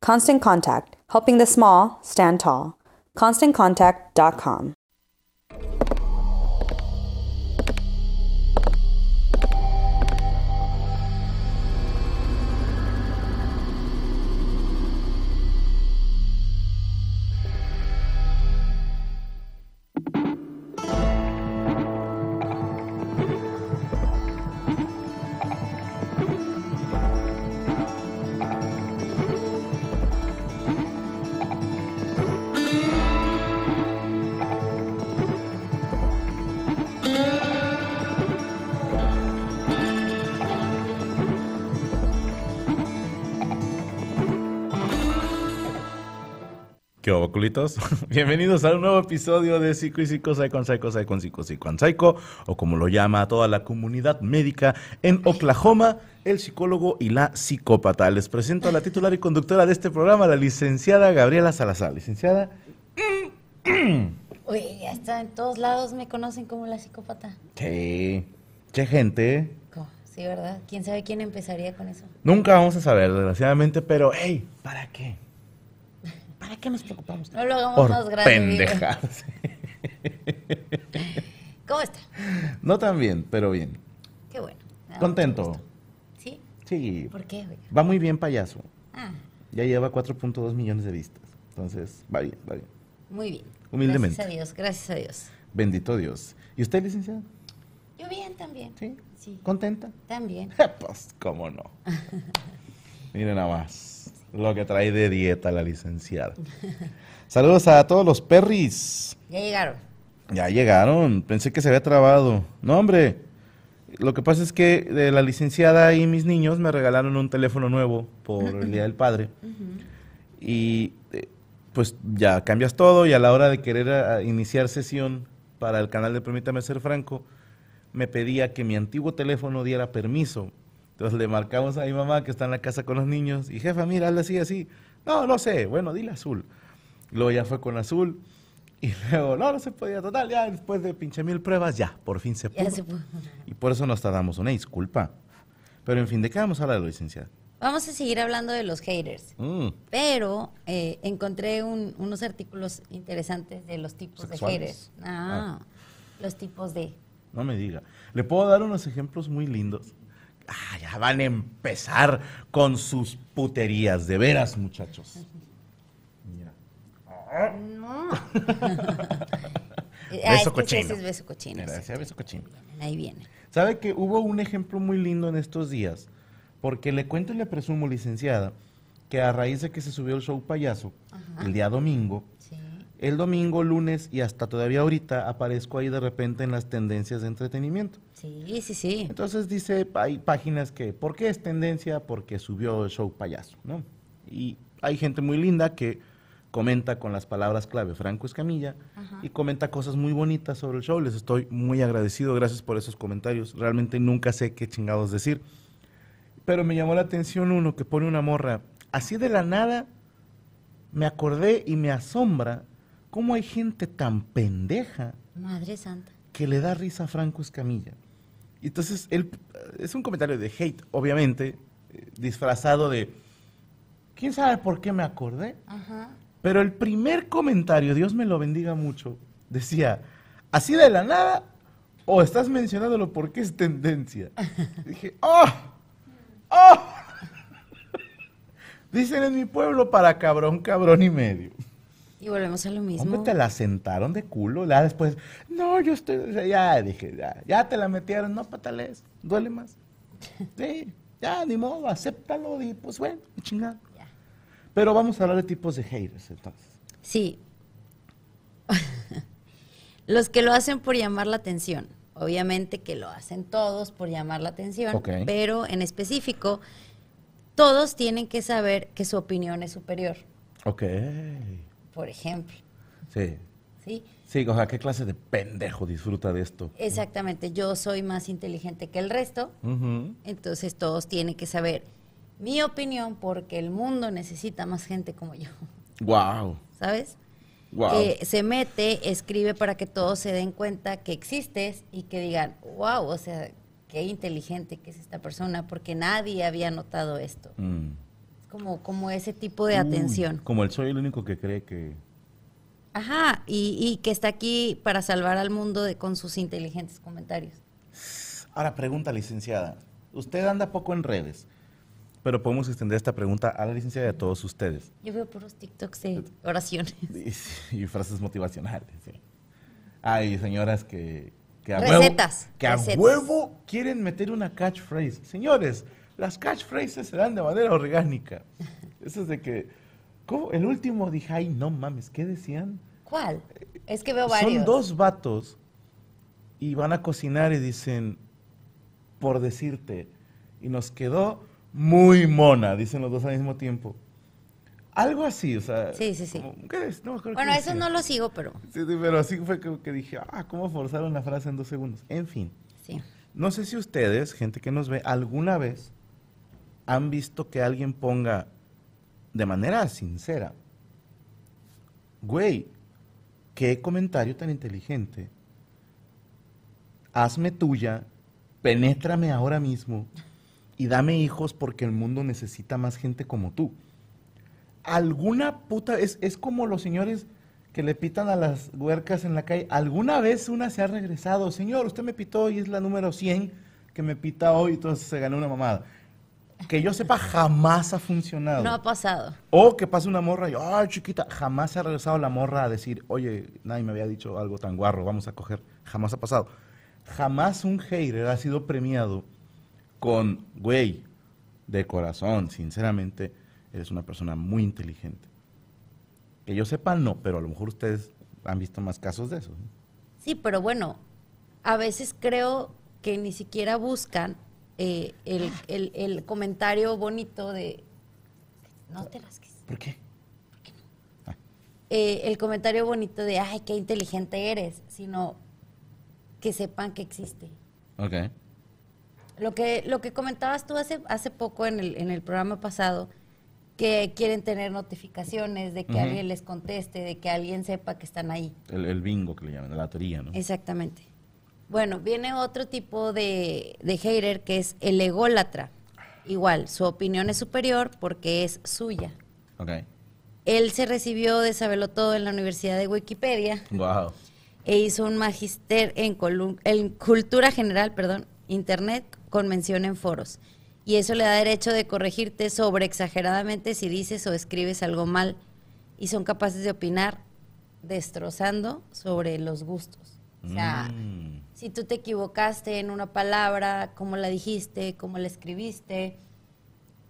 Constant Contact, helping the small stand tall. ConstantContact.com. Bienvenidos a un nuevo episodio de Psico y Psico, Psycho, Psycho, Psycho, Psico, Psycho, Psycho, o como lo llama toda la comunidad médica en Oklahoma, el psicólogo y la psicópata. Les presento a la titular y conductora de este programa, la licenciada Gabriela Salazar. Licenciada. Uy, ya está en todos lados, me conocen como la psicópata. Sí. Qué gente. Sí, ¿verdad? ¿Quién sabe quién empezaría con eso? Nunca vamos a saber, desgraciadamente, pero, hey, ¿para qué? ¿Para qué nos preocupamos? No lo hagamos Por más grande. pendejadas. ¿Cómo está? No tan bien, pero bien. Qué bueno. Contento. ¿Sí? Sí. ¿Por qué, oiga? Va muy bien, payaso. Ah, Ya lleva 4.2 millones de vistas. Entonces, va bien, va bien. muy bien. Humildemente. Gracias a Dios, gracias a Dios. Bendito Dios. ¿Y usted, licenciada? Yo bien también. Sí. Sí, ¿Contenta? también. pues, cómo no. Miren nada más lo que trae de dieta la licenciada. Saludos a todos los perris. Ya llegaron. Ya llegaron. Pensé que se había trabado. No, hombre. Lo que pasa es que de la licenciada y mis niños me regalaron un teléfono nuevo por el Día del Padre. Y eh, pues ya cambias todo y a la hora de querer ah, iniciar sesión para el canal de Permítame Ser Franco, me pedía que mi antiguo teléfono diera permiso. Entonces le marcamos a mi mamá que está en la casa con los niños y jefa, mira, hazle así, así. No, no sé, bueno, dile azul. Luego ya fue con azul y luego, no, no se podía, total, ya después de pinche mil pruebas, ya, por fin se pudo. Ya se pudo. Y por eso nos tardamos una disculpa. Pero en fin, ¿de qué vamos a hablar, licenciada? Vamos a seguir hablando de los haters. Mm, Pero eh, encontré un- unos artículos interesantes de los tipos ¿Sexuales? de haters. Ah, los tipos de. no me diga. ¿Le puedo dar unos ejemplos muy lindos? Ah, ya van a empezar con sus puterías, de veras, muchachos. Mira. No. Beso Ah, es que cochino. ese es beso cochino. Mira, beso cochino. Ahí viene. ¿Sabe que hubo un ejemplo muy lindo en estos días? Porque le cuento y le presumo, licenciada, que a raíz de que se subió el show payaso, el día domingo. El domingo, lunes y hasta todavía ahorita aparezco ahí de repente en las tendencias de entretenimiento. Sí, sí, sí. Entonces dice, hay páginas que, ¿por qué es tendencia? Porque subió el show payaso, ¿no? Y hay gente muy linda que comenta con las palabras clave Franco Escamilla y comenta cosas muy bonitas sobre el show. Les estoy muy agradecido, gracias por esos comentarios. Realmente nunca sé qué chingados decir. Pero me llamó la atención uno que pone una morra. Así de la nada me acordé y me asombra cómo hay gente tan pendeja Madre santa. que le da risa a Franco Escamilla. Y entonces, él, es un comentario de hate, obviamente, eh, disfrazado de, ¿quién sabe por qué me acordé? Ajá. Pero el primer comentario, Dios me lo bendiga mucho, decía, así de la nada, o estás mencionándolo porque es tendencia. Dije, ¡oh! ¡oh! Dicen en mi pueblo para cabrón, cabrón y medio. Y volvemos a lo mismo. Hombre, te la sentaron de culo. Ya después, no, yo estoy. Ya dije, ya, ya te la metieron. No, patales, duele más. Sí, ya, ni modo, acéptalo y pues bueno, chingada. Ya. Pero vamos a hablar de tipos de haters entonces. Sí. Los que lo hacen por llamar la atención. Obviamente que lo hacen todos por llamar la atención, Ok. pero en específico, todos tienen que saber que su opinión es superior. Ok. Por ejemplo, Sí. ¿sí? Sí, o sea, ¿qué clase de pendejo disfruta de esto? Exactamente, yo soy más inteligente que el resto, entonces todos tienen que saber mi opinión porque el mundo necesita más gente como yo, Wow. ¿sabes? Wow. Eh, se mete, escribe para que todos se den cuenta que existes y que digan, wow, o sea, qué inteligente que es esta persona porque nadie había notado esto. Mm. Como, como ese tipo de atención. Como el soy el único que cree que. Ajá, y, y que está aquí para salvar al mundo de, con sus inteligentes comentarios. Ahora, pregunta, licenciada. Usted anda poco en redes, pero podemos extender esta pregunta a la licenciada y a todos ustedes. Yo veo puros TikToks de oraciones. Y, y frases motivacionales. sí. Hay señoras que, que a Recetas, huevo, que a recetas. huevo quieren meter una catchphrase. Señores, las catchphrases se dan de manera orgánica. Eso es de que, ¿cómo? El último dije, ay, no mames, ¿qué decían? ¿Cuál? Es que veo varios. Son dos vatos y van a cocinar y dicen, por decirte, y nos quedó muy mona, dicen los dos al mismo tiempo. Algo así, o sea. Sí, sí, sí. como- ¿qué es? No Bueno, eso no lo sigo, pero Sí, sí, pero así fue que, que dije, ah, ¿cómo forzaron la frase en dos segundos? En fin, sí. no sé si ustedes, gente que nos ve, alguna vez han visto que alguien ponga de manera sincera, güey, qué comentario tan inteligente, hazme tuya, penétrame ahora mismo y dame hijos porque el mundo necesita más gente como tú. Alguna puta, es, es como los señores que le pitan a las huercas en la calle. ¿Alguna vez una se ha regresado? Señor, usted me pitó y es la número 100 que me pita hoy, entonces se ganó una mamada. Que yo sepa, jamás ha funcionado. No ha pasado. O que pase una morra y, ay, chiquita, jamás se ha regresado la morra a decir, oye, nadie me había dicho algo tan guarro, vamos a coger. Jamás ha pasado. Jamás un hater ha sido premiado con, güey, de corazón, sinceramente, eres una persona muy inteligente. Que yo sepa, no, pero a lo mejor ustedes han visto más casos de eso. ¿no? Sí, pero bueno, a veces creo que ni siquiera buscan eh, el, el- el comentario bonito de... No te rasques. ¿Por qué? Eh, el comentario bonito de, ay, qué inteligente eres, sino que sepan que existe. Ok. Lo que, lo que comentabas tú hace, hace poco en el, en el programa pasado, que quieren tener notificaciones de que alguien les conteste, de que alguien sepa que están ahí. El, el bingo que le llaman, la teoría, ¿no? Exactamente. Bueno, viene otro tipo de, de hater que es el ególatra. Igual, su opinión es superior porque es suya. Ok. Él se recibió de todo en la Universidad de Wikipedia Wow. e hizo un magister en cultura general, perdón, internet con mención en foros. Y eso le da derecho de corregirte sobre exageradamente si dices o escribes algo mal. Y son capaces de opinar destrozando sobre los gustos. O sea, Mm. Si tú te equivocaste en una palabra, cómo la dijiste, cómo la escribiste,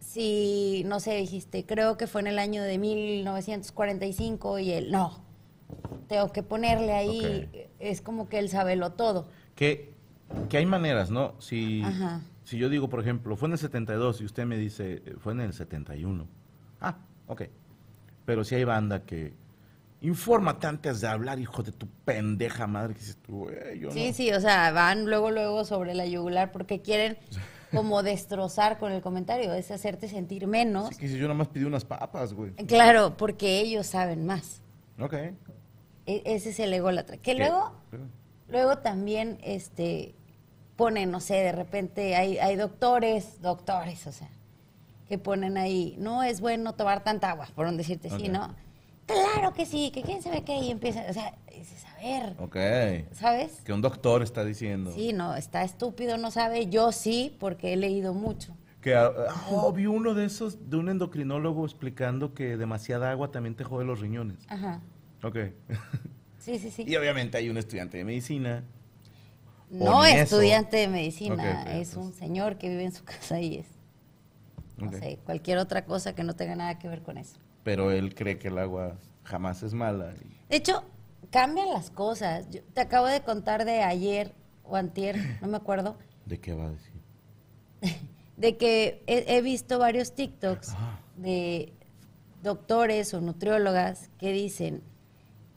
si, no sé, dijiste, creo que fue en el año de 1945 y él, no, tengo que ponerle ahí, es como que él sabelo todo. Que, que hay maneras, ¿no? Si, Ajá. si yo digo, por ejemplo, fue en el 72 y usted me dice, eh, fue en el 71. Ah, ok. Pero sí hay banda que... Infórmate antes de hablar, hijo de tu pendeja madre. Que dices tú, "Güey, yo Sí, no". sí, o sea, van luego, luego sobre la yugular porque quieren como destrozar con el comentario, es hacerte sentir menos. Sí, que yo nada más pedí unas papas, güey. Claro, porque ellos saben más. Ok. E- ese es el ególatra. Que ¿Qué? luego, luego también, este, ponen, no sé, de repente hay, hay doctores, doctores, o sea, que ponen ahí, no es bueno tomar tanta agua, por un decirte sí. ¿no? Claro que sí, que quién sabe qué, y empieza, o sea, dices, a ver, Ok. ¿sabes? Que un doctor está diciendo. Sí, no, está estúpido, no sabe, yo sí, porque he leído mucho. Que, ah, oh, vi uno de esos, de un endocrinólogo explicando que demasiada agua también te jode los riñones. Ajá, Ok. sí, sí, sí. y obviamente hay un estudiante de medicina. No es estudiante de medicina, es un entonces- señor que vive en su casa y es, no Ok. sé, cualquier otra cosa que no tenga nada que ver con eso. Pero él cree que el agua jamás es mala. De hecho, cambian las cosas. Yo te acabo de contar de ayer o antier, no me acuerdo, ¿De qué va a decir? de que he, he visto varios TikToks Ah. de doctores o nutriólogas que dicen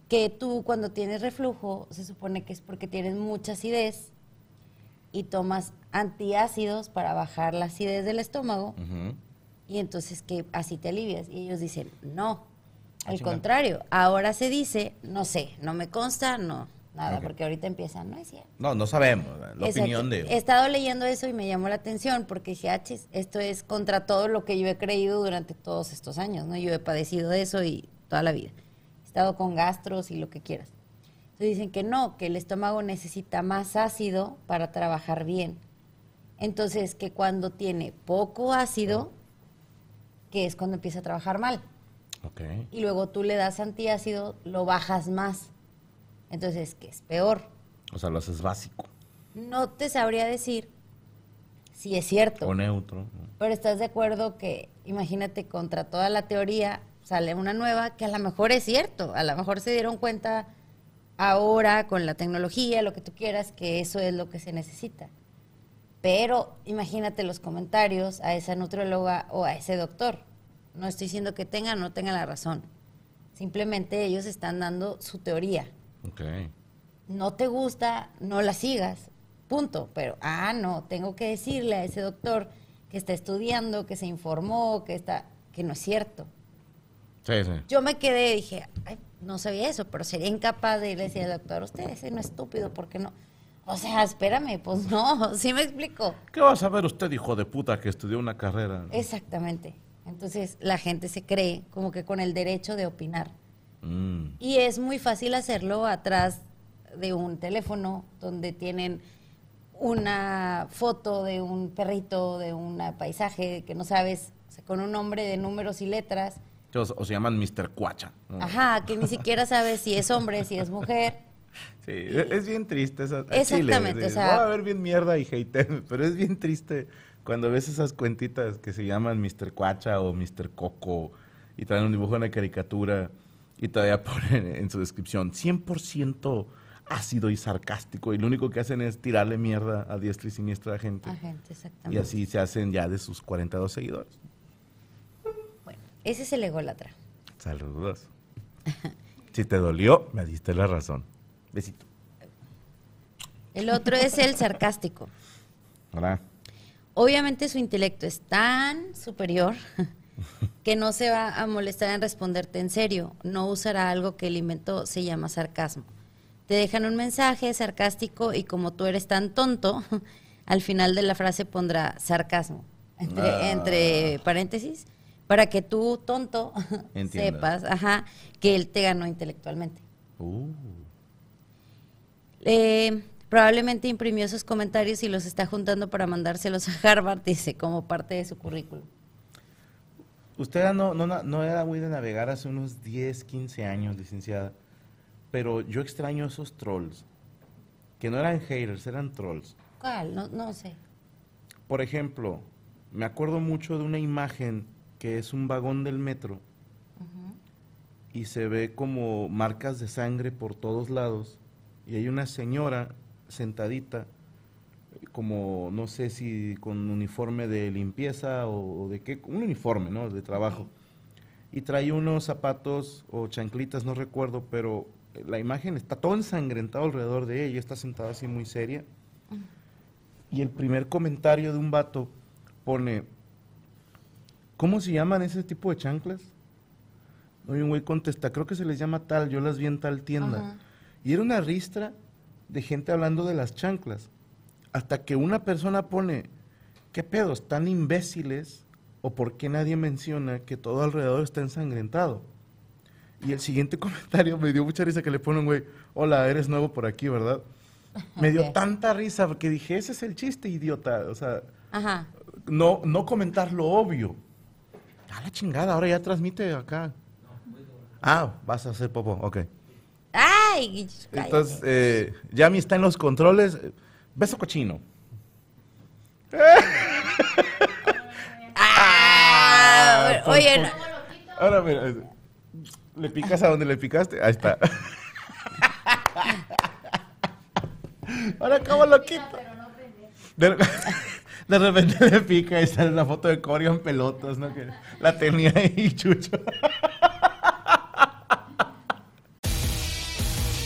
que tú cuando tienes reflujo se supone que es porque tienes mucha acidez y tomas antiácidos para bajar la acidez del estómago. Y entonces que así te alivias. Y ellos dicen, no, Ah, al contrario, ahora se dice, no sé, no me consta, no, nada, porque ahorita empiezan, no es cierto. No, no sabemos. La Exacto. opinión de... He estado leyendo eso y me llamó la atención porque dije, ah, chis, esto es contra todo lo que yo he creído durante todos estos años, ¿no? Yo he padecido de eso y toda la vida. He estado con gastros y lo que quieras. Entonces dicen que no, que el estómago necesita más ácido para trabajar bien. Entonces, que cuando tiene poco ácido, que es cuando empieza a trabajar mal. Ok. Y luego tú le das antiácido, lo bajas más. Entonces, que es peor. O sea, lo haces básico. No te sabría decir si es cierto. O neutro. Pero estás de acuerdo que, imagínate, contra toda la teoría sale una nueva que a lo mejor es cierto. A lo mejor se dieron cuenta ahora con la tecnología, lo que tú quieras, que eso es lo que se necesita. Pero imagínate los comentarios a esa nutrióloga o a ese doctor. No estoy diciendo que tengan o no tengan la razón. Simplemente ellos están dando su teoría Ok. no te gusta, no la sigas. Punto. Pero, ah, no, tengo que decirle a ese doctor que está estudiando, que se informó, que está, que no es cierto. Sí, sí. Yo me quedé y dije, ay, no sabía eso, pero sería incapaz de irle a decir al doctor, usted ese no es estúpido, ¿por qué no? O sea, espérame, pues no, sí me explico. ¿Qué va a saber usted, hijo de puta, que estudió una carrera? Exactamente. Entonces la gente se cree como que con el derecho de opinar. Mm. Y es muy fácil hacerlo atrás de un teléfono donde tienen una foto de un perrito, de un paisaje que no sabes, o sea, con un nombre de números y letras. O, o se llaman Mr. Cuacha. Ajá, que ni siquiera sabes si es hombre, si es mujer. Sí, es, es bien triste esa. Exactamente, Chile, o sea- Va a haber bien mierda y hater, pero es bien triste cuando ves esas cuentitas que se llaman Mr. Cuacha o Mr. Coco y traen un dibujo de una caricatura y todavía ponen en su descripción 100% ácido y sarcástico y lo único que hacen es tirarle mierda a diestra y siniestra a la gente. A gente, Y exactamente. así se hacen ya de sus 42 seguidores. Bueno, ese es el ególatra. Saludos. si te dolió, me diste la razón. Besito. El otro es el sarcástico. Hola. Obviamente su intelecto es tan superior que no se va a molestar en responderte en serio. No usará algo que él inventó, se llama sarcasmo. Te dejan un mensaje sarcástico y como tú eres tan tonto, al final de la frase pondrá sarcasmo, entre, Ah. entre paréntesis, para que tú, tonto, sepas ajá, que él te ganó intelectualmente. Uh. Eh, probablemente imprimió esos comentarios y los está juntando para mandárselos a Harvard, dice, como parte de su currículum. Usted no, no, no era muy de navegar hace unos 10, 15 años, licenciada. Pero yo extraño esos trolls. Que no eran haters, eran trolls. ¿Cuál? No, no sé. Por ejemplo, me acuerdo mucho de una imagen que es un vagón del metro y se ve como marcas de sangre por todos lados y hay una señora sentadita como no sé si con uniforme de limpieza o, de qué, un uniforme, ¿no? De trabajo. y trae unos zapatos o chanclitas, no recuerdo, pero la imagen está todo ensangrentado alrededor de ella, está sentada así muy seria. Y el primer comentario de un vato pone, ¿cómo se llaman ese tipo de chanclas? Y un güey contesta, creo que se les llama tal, yo las vi en tal tienda. Y era una ristra de gente hablando de las chanclas. Hasta que una persona pone, ¿qué pedos? ¿Tan imbéciles? ¿O por qué nadie menciona que todo alrededor está ensangrentado? Y el siguiente comentario me dio mucha risa que le pone un güey, hola, eres nuevo por aquí, ¿verdad? Me dio tanta risa porque dije, ese es el chiste, idiota. O sea, Ajá. no, no comentar lo obvio. A la chingada, ahora ya transmite acá. Ah, vas a hacer popo, ok. ¡Ay! cállate. Entonces, eh, Yami está en los controles. Beso cochino. Ah, por- oye, por- no- Ahora mira, eh, le picas a donde le picaste. Ahí está. Ahora, ¿cómo lo quito? De, de repente le pica y sale una foto de Corio en pelotas, ¿no? Que la tenía ahí, chucho.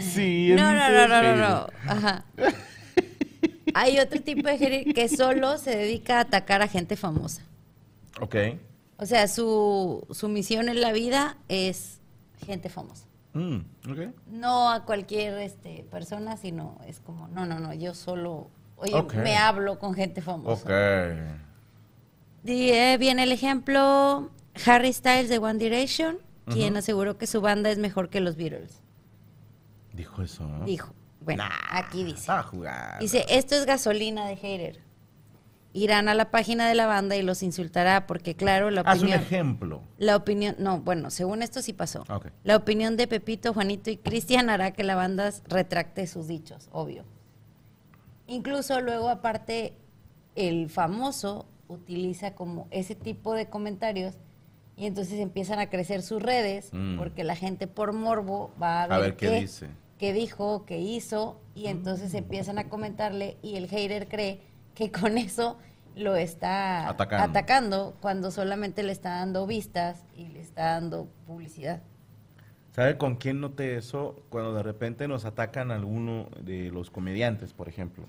Sí, No, no, no, no, no, no. Ajá. Hay otro tipo de hater que solo se dedica a atacar a gente famosa. Ok. O sea, su, su misión en la vida es gente famosa. Mm, ok. No a cualquier este, persona, sino es como, no, no, no, yo solo, oye, me hablo con gente famosa. Ok. Y, eh, viene el ejemplo Harry Styles de One Direction, quien aseguró que su banda es mejor que los Beatles. Dijo eso, ¿no? Dijo. Bueno, aquí dice. Está jugando. Dice, esto es gasolina de hater. Irán a la página de la banda y los insultará porque, claro, la Haz un opinión... ejemplo. La opinión, no, bueno, según esto sí pasó. La opinión de Pepito, Juanito y Cristian hará que la banda retracte sus dichos, obvio. Incluso luego, aparte, el famoso utiliza como ese tipo de comentarios y entonces empiezan a crecer sus redes Mm. porque la gente por morbo va a ver, ver qué dice. qué dijo, qué hizo y entonces empiezan a comentarle y el hater cree que con eso lo está Atacando. atacando cuando solamente le está dando vistas y le está dando publicidad. ¿Sabe con quién noté eso? Cuando de repente nos atacan alguno de los comediantes, por ejemplo.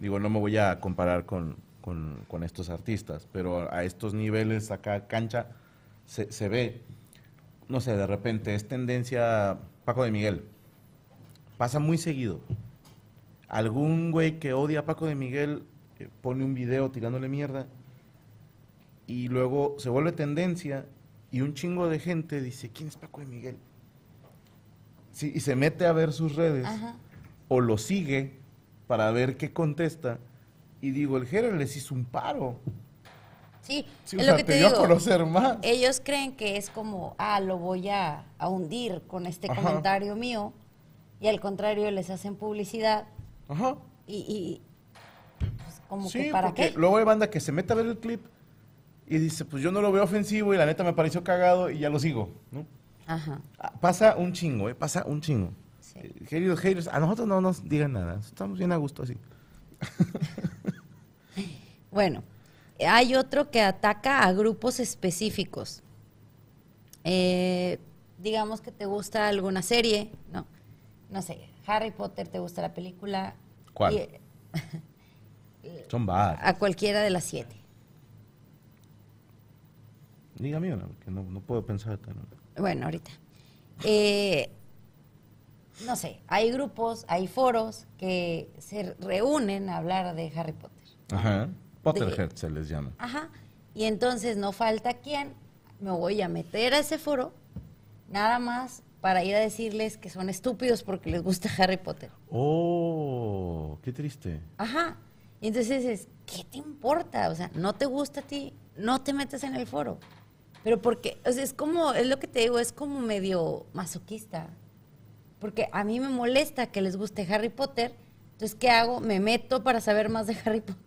Digo, no me voy a comparar con, con- con estos artistas, pero a estos niveles acá cancha se, se ve, no sé, de repente es tendencia Paco de Miguel. Pasa muy seguido. Algún güey que odia a Paco de Miguel eh, pone un video tirándole mierda y luego se vuelve tendencia y un chingo de gente dice, ¿quién es Paco de Miguel? Sí, y se mete a ver sus redes Ajá. o lo sigue para ver qué contesta y digo, el Jera les hizo un paro. Sí, Sí, o es sea, lo que te te dio a digo. conocer más. Ellos creen que es como, ah, lo voy a, a hundir con este Ajá. comentario mío y al contrario les hacen publicidad Ajá. y, y, pues, como Sí, que para porque qué. luego hay banda que se mete a ver el clip y dice, pues yo no lo veo ofensivo y la neta me pareció cagado y ya lo sigo, ¿no? Ajá. Ah, Pasa un chingo, ¿eh? Pasa un chingo. Sí. Eh, Queridos haters, a nosotros no nos digan nada, estamos bien a gusto así. Bueno, hay otro que ataca a grupos específicos. Eh, digamos que te gusta alguna serie, ¿no? No sé, Harry Potter, te gusta la película. ¿Cuál? Y, Son bad. a cualquiera de las siete. Dígame una, porque no, no puedo pensar. Bueno, ahorita. Eh, no sé, hay grupos, hay foros que se reúnen a hablar de Harry Potter. Ajá. Potterhead se les llama. Ajá. Y entonces no falta quien me voy a meter a ese foro nada más para ir a decirles que son estúpidos porque les gusta Harry Potter. Oh, qué triste. Ajá. Y entonces es, ¿qué te importa? O sea, no te gusta a ti, no te metes en el foro. Pero porque, o sea, es como, es lo que te digo, es como medio masoquista. Porque a mí me molesta que les guste Harry Potter. Entonces, ¿qué hago? Me meto para saber más de Harry Potter.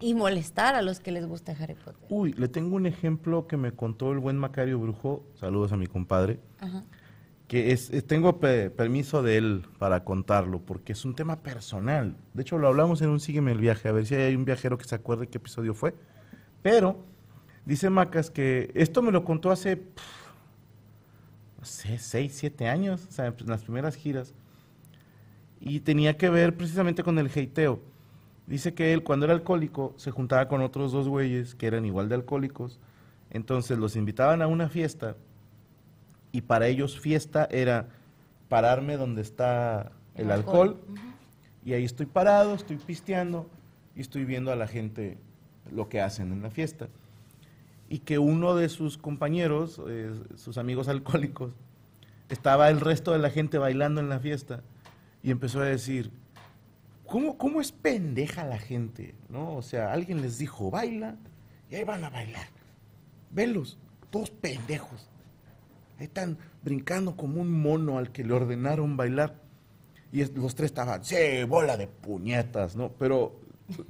Y molestar a los que les gusta Harry Potter. Uy, le tengo un ejemplo que me contó el buen Macario Brujo. Saludos a mi compadre. Ajá. Que es, es- tengo pe- permiso de él para contarlo, porque es un tema personal. De hecho, lo hablamos en un Sígueme el viaje, a ver si hay un viajero que se acuerde qué episodio fue. Pero, dice Macas que esto me lo contó hace, pf, no sé, seis, siete años, o sea, en las primeras giras. Y tenía que ver precisamente con el heiteo. Dice que él, cuando era alcohólico, se juntaba con otros dos güeyes que eran igual de alcohólicos. Entonces los invitaban a una fiesta y para ellos fiesta era pararme donde está el El alcohol, alcohol. y ahí estoy parado, estoy pisteando y estoy viendo a la gente lo que hacen en la fiesta. Y que uno de sus compañeros, eh, sus amigos alcohólicos, estaba el resto de la gente bailando en la fiesta y empezó a decir, ¿cómo, cómo es pendeja la gente? ¿no? O sea, alguien les dijo, baila, y ahí van a bailar. Velos, todos pendejos. Ahí están brincando como un mono al que le ordenaron bailar. Y los tres estaban, sí, bola de puñetas, ¿no? Pero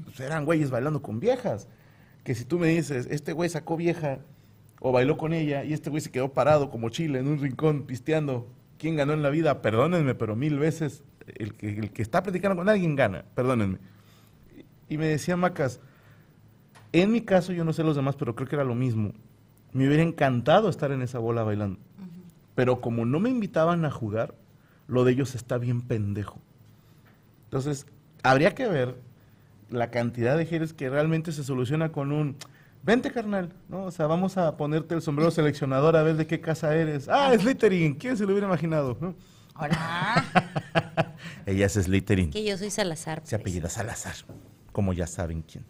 pues, eran güeyes bailando con viejas. Que si tú me dices, este güey sacó vieja o bailó con ella y este güey se quedó parado como chile en un rincón pisteando, ¿quién ganó en la vida? Perdónenme, pero mil veces el que, el que está platicando con alguien gana, perdónenme. Y me decía Macas, en mi caso, yo no sé los demás, pero creo que era lo mismo. Me hubiera encantado estar en esa bola bailando. Pero como no me invitaban a jugar, lo de ellos está bien pendejo. Entonces, habría que ver la cantidad de gires que realmente se soluciona con un vente carnal, ¿no? O sea, vamos a ponerte el sombrero seleccionador a ver de qué casa eres. Ah, Slytherin, ¿quién se lo hubiera imaginado? no? Ahora, Ella es Slytherin. que yo soy Salazar. Se pues. apellida Salazar, como ya saben quién.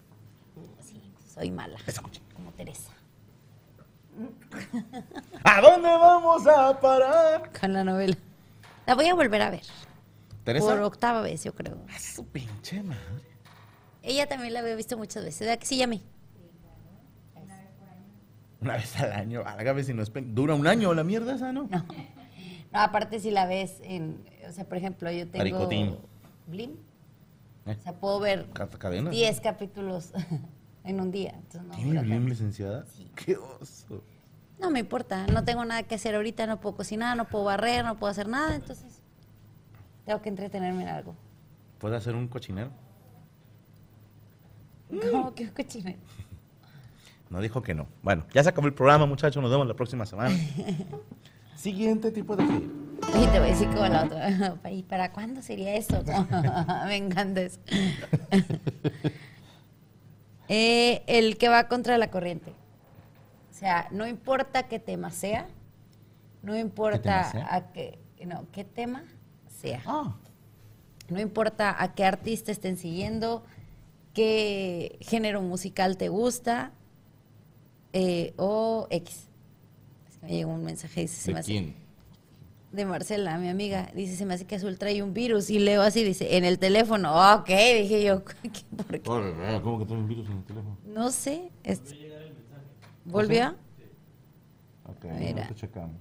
Sí, soy mala. Coche. Como Teresa. ¿A dónde vamos a parar? Con la novela. La voy a volver a ver. ¿Teresa? Por octava vez, yo creo. Su pinche madre. Ella también la había visto muchas veces. ¿Verdad que sí, llamé? Una vez al año, válgame si no es Dura un año la mierda esa, ¿no? No. No, aparte si la ves en... O sea, por ejemplo, yo tengo... Maricotín. Blim. ¿Eh? O sea, puedo ver Ca- Cadena. 10 capítulos en un día. No, ¿Tiene Blim licenciada? Sí. ¡Qué oso! No me importa, no tengo nada que hacer ahorita, no puedo cocinar, no puedo barrer, no puedo hacer nada, entonces tengo que entretenerme en algo. ¿Puede hacer un cochinero? ¿Cómo que cochinero? No dijo que no. Bueno, ya se acabó el programa, muchachos. Nos vemos la próxima semana. Siguiente tipo de. Y te voy a decir como la otra. ¿Y para cuándo sería eso? Me encanta eso. Eh, el que va contra la corriente. O sea, no importa qué tema sea, no importa sea? a qué, no, qué tema sea. Ah, No importa a qué artista estén siguiendo, qué género musical te gusta eh, o X. Es que me llegó un mensaje dice, se me ¿de hace- quién? De Marcela, mi amiga, dice, se me hace que Azul trae un virus. Y leo así, dice, en el teléfono. Ok, dije yo, ¿qué- ¿por qué? ¿Cómo que trae un virus en el teléfono? No sé. es- ¿Volvió? Ok, Mira. checamos.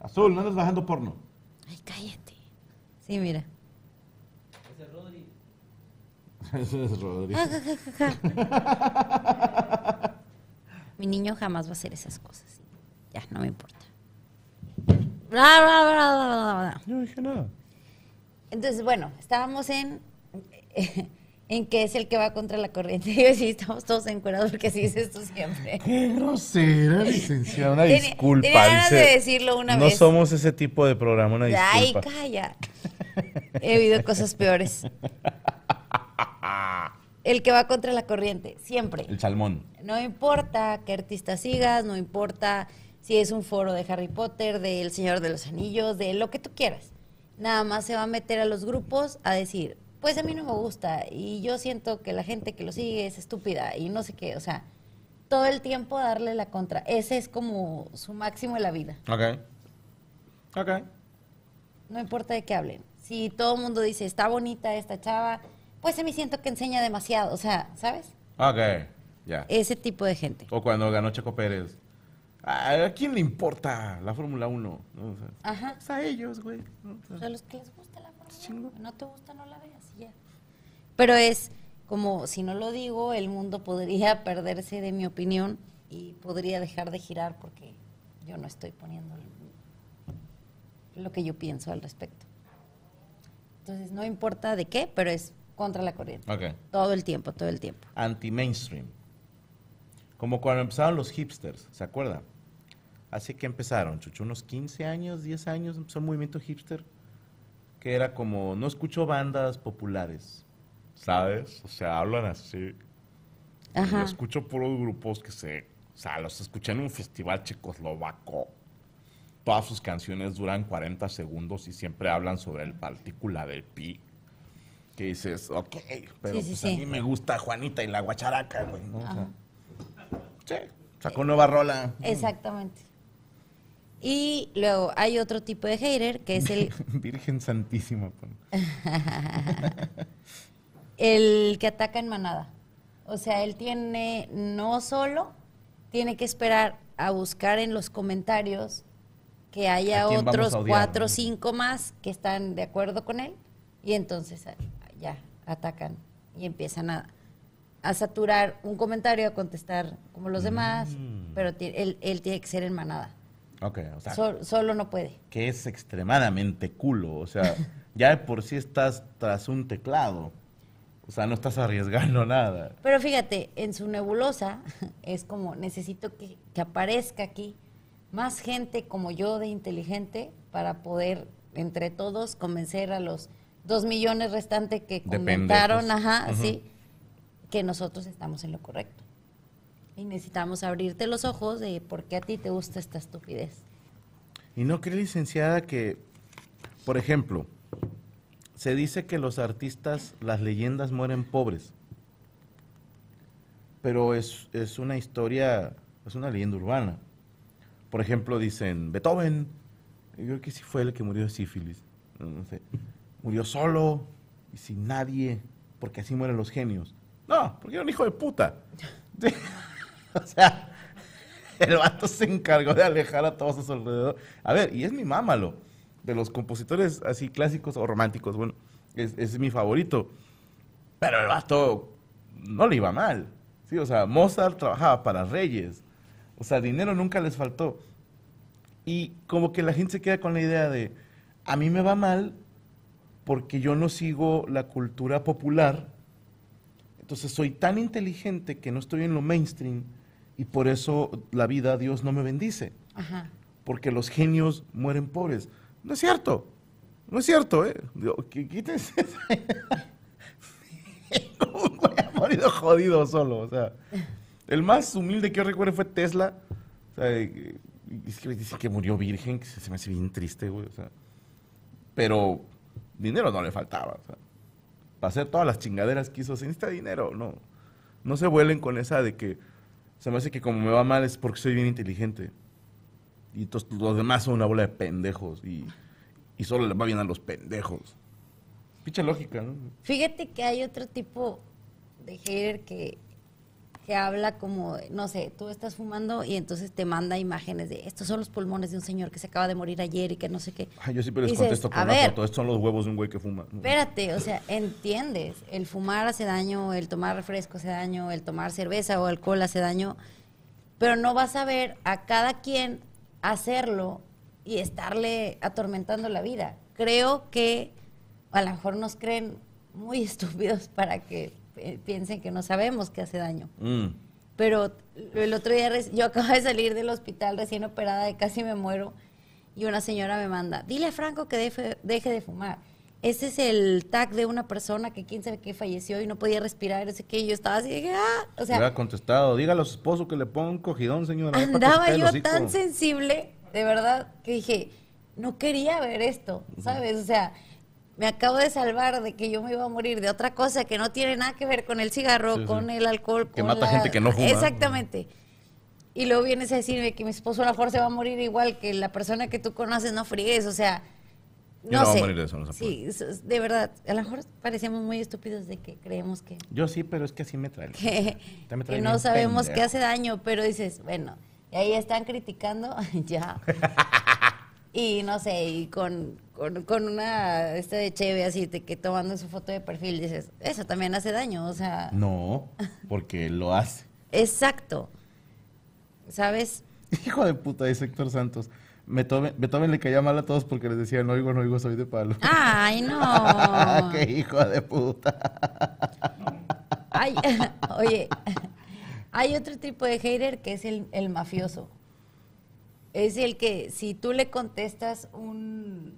Azul, no andas bajando porno. Ay, cállate. Sí, mira. Ese es Rodrigo. Mi niño jamás va a hacer esas cosas. Ya, no me importa. Bla, bla, bla, bla, bla, bla. Yo no dije nada. Entonces, bueno, estábamos en en que es el que va contra la corriente. Y yo sí, estamos todos encuerados porque así dices tú siempre. Qué grosera, licenciada. Una disculpa. tenía ganas dice, de decirlo una no vez. somos ese tipo de programa, una Ay, disculpa. calla. He vivido cosas peores. El que va contra la corriente, siempre. El salmón. No importa qué artista sigas, no importa si es un foro de Harry Potter, de El Señor de los Anillos, de lo que tú quieras. Nada más se va a meter a los grupos a decir, pues a mí no me gusta y yo siento que la gente que lo sigue es estúpida y no sé qué. O sea, todo el tiempo darle la contra. Ese es como su máximo en la vida. Ok. Ok. No importa de qué hablen. Si todo el mundo dice, está bonita esta chava, pues a mí siento que enseña demasiado. O sea, ¿sabes? Ok. Ya. Ese tipo de gente. O cuando ganó Checo Pérez. ¿A quién le importa la Fórmula 1? ¿No? O sea, Ajá. es a ellos, güey. ¿no? O sea, O sea, los que les gusta la Fórmula Chingo. 1, no te gusta, no la veas y ya. Pero es como, si no lo digo, el mundo podría perderse de mi opinión y podría dejar de girar porque yo no estoy poniendo lo que yo pienso al respecto. Entonces, no importa de qué, pero es contra la corriente. Ok. Todo el tiempo, todo el tiempo. Anti-mainstream. Como cuando empezaron los hipsters, ¿se acuerdan? Así que empezaron, Chucho, unos 15 años, 10 años, empezó el movimiento hipster, que era como, no escucho bandas populares, ¿sabes? O sea, hablan así. Ajá. Yo escucho puros grupos que se, o sea, los escuché en un festival checoslovaco. Todas sus canciones duran 40 segundos y siempre hablan sobre el partícula del pi. Que dices, ok, pero Sí, sí, pues sí. a mí me gusta Juanita y la guacharaca, güey, ¿no? O sea, sí, sacó nueva rola. Exactamente. Y luego hay otro tipo de hater que es el, Virgen Santísima. el que ataca en manada. O sea, él tiene, no solo, tiene que esperar a buscar en los comentarios que haya ¿A quién vamos otros cuatro o no? cinco más que están de acuerdo con él y entonces ah, ya atacan y empiezan a, a saturar un comentario, a contestar como los demás, Mm. pero ti- él, él tiene que ser en manada. Ok, o sea, Sol- solo no puede. que es extremadamente culo. O sea, ya de por sí estás tras un teclado. O sea, no estás arriesgando nada. Pero fíjate, en su nebulosa es como necesito que, que aparezca aquí más gente como yo de inteligente para poder entre todos convencer a los dos millones restantes que comentaron, ajá, sí, que nosotros estamos en lo correcto. Y necesitamos abrirte los ojos de por qué a ti te gusta esta estupidez. ¿Y no cree, licenciada, que, por ejemplo, se dice que los artistas, las leyendas mueren pobres? Pero es, es una historia, es una leyenda urbana. Por ejemplo, dicen, Beethoven, yo creo que sí fue el que murió de sífilis, no, sé, murió solo y sin nadie, porque así mueren los genios. No, porque era un hijo de puta. O sea, el vato se encargó de alejar a todos a su alrededor. A ver, y es mi mámalo. De los compositores así clásicos o románticos, bueno, es, es mi favorito. Pero el vato no le iba mal. Sí, o sea, Mozart trabajaba para reyes. O sea, dinero nunca les faltó. Y como que la gente se queda con la idea de, a mí me va mal porque yo no sigo la cultura popular. Entonces soy tan inteligente que no estoy en lo mainstream y por eso la vida Dios no me bendice. Ajá. Porque los genios mueren pobres. No es cierto. No es cierto, ¿eh? Digo, qu- Quítense güey ha morido jodido solo. O sea, el más humilde que yo recuerdo fue Tesla. O sea, es que dicen que murió virgen, que se se me hace bien triste, güey. O sea, pero dinero no le faltaba. O sea, para hacer todas las chingaderas que hizo, se necesita dinero. No, no se vuelen con esa de que se me hace que como me va mal es porque soy bien inteligente. Y entonces los demás son una bola de pendejos. Y, y solo les va bien a los pendejos. Picha lógica, ¿no? Fíjate que hay otro tipo de hater que, que habla como, no sé, tú estás fumando y entonces te manda imágenes de estos son los pulmones de un señor que se acaba de morir ayer y que no sé qué. Ay, yo siempre les Dices, contesto con a ver, foto. Estos son los huevos de un güey que fuma. Espérate, o sea, entiendes, el fumar hace daño, el tomar refresco hace daño, el tomar cerveza o alcohol hace daño, pero no vas a ver a cada quien hacerlo y estarle atormentando la vida. Creo que a lo mejor nos creen muy estúpidos para que piensen que no sabemos que hace daño. Mm. Pero el otro día yo acabo de salir del hospital recién operada y casi me muero y una señora me manda, dile a Franco que deje, deje de fumar. Ese es el tag de una persona que quién sabe qué falleció y no podía respirar, no sé qué. Yo estaba así, dije, ah, o sea, hubiera contestado, dígale a su esposo que le ponga un cogidón, señora. andaba yo hocico". tan sensible, de verdad, que dije, no quería ver esto, ¿sabes? O sea, me acabo de salvar de que yo me iba a morir de otra cosa que no tiene nada que ver con el cigarro, Sí, sí. con el alcohol, Que con mata la- gente que no fuma. Exactamente. Y luego vienes a decirme que mi esposo a lo mejor se va a morir igual que la persona que tú conoces, no friegues, o sea, Yo no No voy a sé. morir de eso, no se sí, eso es- de verdad, a lo mejor parecemos muy estúpidos de que creemos que, Yo sí, pero es que así me trae. que, me trae que no sabemos pendejo. qué hace daño, pero dices, bueno, y ahí están criticando, ya. Y no sé, y con, con, con una esta de Cheve así, de que tomando su foto de perfil, dices, eso también hace daño, o sea, No, porque lo hace. exacto. ¿Sabes? Hijo de puta, dice Héctor Santos. Beethoven, Beethoven le caía mal a todos porque les decía, no oigo, no oigo, soy de palo. Ay, no. ¡Qué hijo de puta! Ay, oye, hay otro tipo de hater que es el, el mafioso. Es el que si tú le contestas un,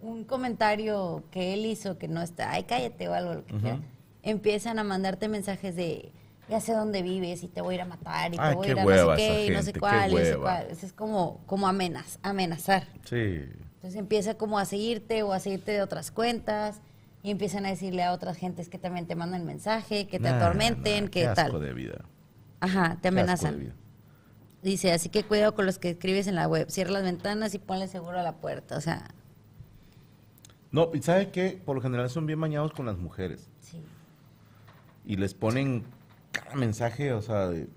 un comentario que él hizo que no está, ay, cállate o algo, lo que quiera, empiezan a mandarte mensajes de, ya sé dónde vives y te voy a ir a matar y Ay, te voy a ir a no sé qué y no sé cuál y no sé hueva. cuál. Eso es como, como amenaz, amenazar. Sí. Entonces empieza como a seguirte o a seguirte de otras cuentas y empiezan a decirle a otras gentes que también te mandan mensaje, que te Nah, atormenten, nah, que qué asco tal. de vida. Ajá, te amenazan. Dice, así que cuidado con los que escribes en la web. Cierra las ventanas y ponle seguro a la puerta. O sea, No, y ¿sabe qué? Por lo general son bien bañados con las mujeres. sí. Y les ponen cada mensaje, o sea, de,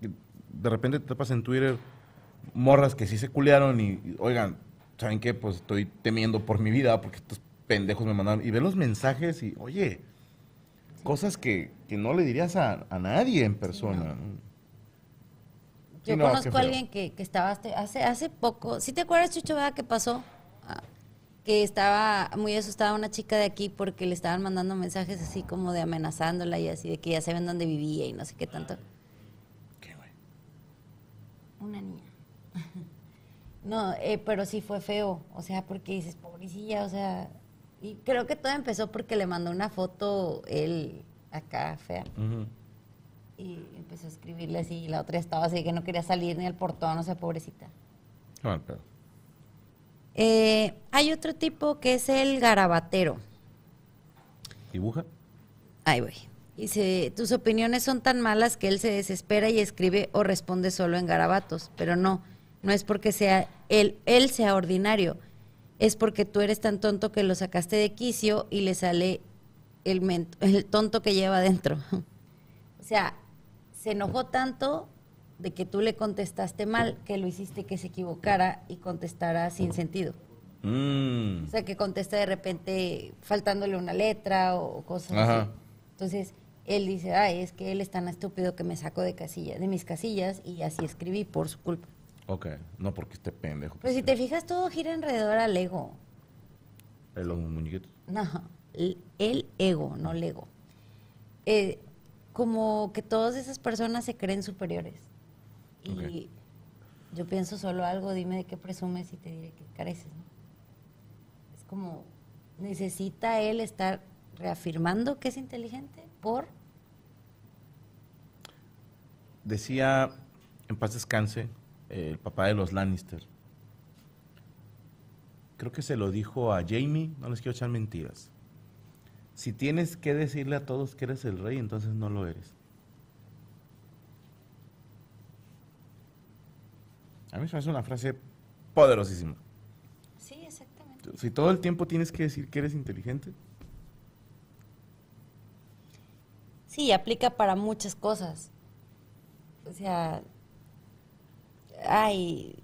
de repente te tapas en Twitter morras que sí se culearon y, y, oigan, ¿saben qué? Pues estoy temiendo por mi vida porque estos pendejos me mandaron. Y ve los mensajes y, oye, cosas que, que no le dirías a, a nadie en persona. ¿no? Yo no, conozco a alguien que, que estaba hace, hace poco. ¿Sí te acuerdas, Chucho, verdad, qué pasó? Ah, que estaba muy asustada una chica de aquí porque le estaban mandando mensajes así como de amenazándola y así de que ya saben dónde vivía y no sé qué tanto. ¿Qué, güey? Una niña. No, eh, pero sí fue feo, o sea, porque dices, pobrecilla, o sea, y creo que todo empezó porque le mandó una foto él acá fea Ujú. Y empezó a escribirle así y la otra estaba así que no quería salir ni al portón, o sea, pobrecita. Mal pedo. Eh, hay otro tipo que es el garabatero. ¿Dibuja? Ahí voy. Dice, tus opiniones son tan malas que él se desespera y escribe o responde solo en garabatos, pero no, no es porque sea él, él sea ordinario, es porque tú eres tan tonto que lo sacaste de quicio y le sale el, el tonto que lleva adentro. o sea, se enojó tanto de que tú le contestaste mal, que lo hiciste que se equivocara y contestara sin sentido. Mm. O sea, que contesta de repente faltándole una letra o cosas Ajá. así. Entonces, él dice, ay, es que él es tan estúpido que me sacó de casilla, de mis casillas y así escribí por su culpa. Ok, no porque esté pendejo. Pero si te fijas, todo gira alrededor al ego. Eh, Los muñequitos. No, el, el ego, no el ego. Eh, como que todas esas personas se creen superiores. Y yo pienso solo algo, dime de qué presumes y te diré que careces. ¿no? Es como, necesita él estar reafirmando que es inteligente por... Decía, en paz descanse, eh, el papá de los Lannister. Creo que se lo dijo a Jamie, no les quiero echar mentiras. Si tienes que decirle a todos que eres el rey, entonces no lo eres. A mí me hace una frase poderosísima. Sí, exactamente. Si todo el tiempo tienes que decir que eres inteligente, Sí, aplica para muchas cosas. O sea, ay,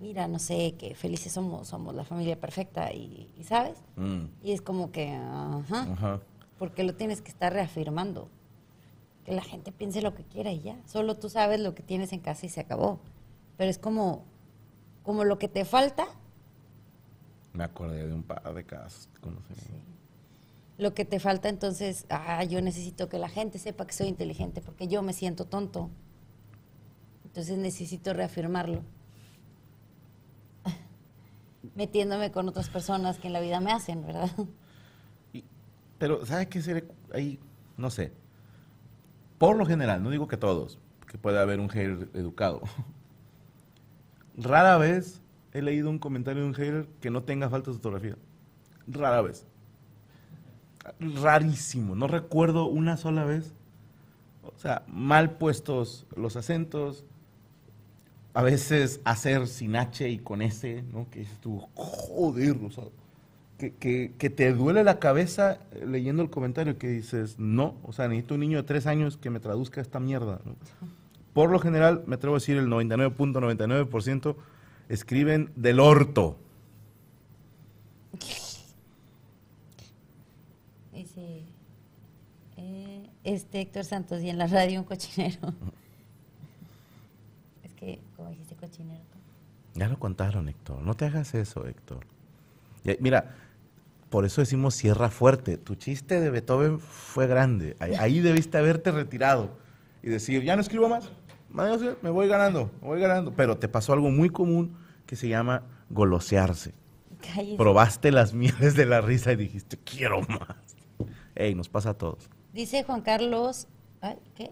mira, no sé, que felices somos, somos la familia perfecta y, y ¿sabes? mm, Y es como que, ajá, ajá. porque lo tienes que estar reafirmando. Que la gente piense lo que quiera y ya. Solo tú sabes lo que tienes en casa y se acabó. Pero es como, como lo que te falta, Me acordé de un par de casos que conocí. lo que te falta entonces, ah, yo necesito que la gente sepa que soy inteligente porque yo me siento tonto. Entonces necesito reafirmarlo. Metiéndome con otras personas que en la vida me hacen, ¿verdad? Y- pero, ¿sabe qué sería ahí? No sé. Por lo general, no digo que todos, que puede haber un hater educado. Rara vez he leído un comentario de un hater que no tenga falta de ortografía. Rara vez. Rarísimo. No recuerdo una sola vez. O sea, mal puestos los acentos. A veces hacer sin H y con S, ¿no? Que dices tú, joder, o sea, que, que- que te duele la cabeza eh, leyendo el comentario que dices, no, o sea, necesito un niño de tres años que me traduzca esta mierda. ¿no? Por lo general, me atrevo a decir, el 99.99% escriben del orto. Eh, este Héctor Santos y en la radio un cochinero. que, como dijiste cochinero. Ya lo contaron, Héctor. No te hagas eso, Héctor. Ya, mira, por eso decimos cierra fuerte. Tu chiste de Beethoven fue grande. Ahí, ahí debiste haberte retirado y decir, ya no escribo más. Yo Me voy ganando, me voy ganando. Pero te pasó algo muy común que se llama golosearse. Cállese. Probaste las mieles de la risa y dijiste, quiero más. Ey, nos pasa a todos. Dice Juan Carlos, ¿qué?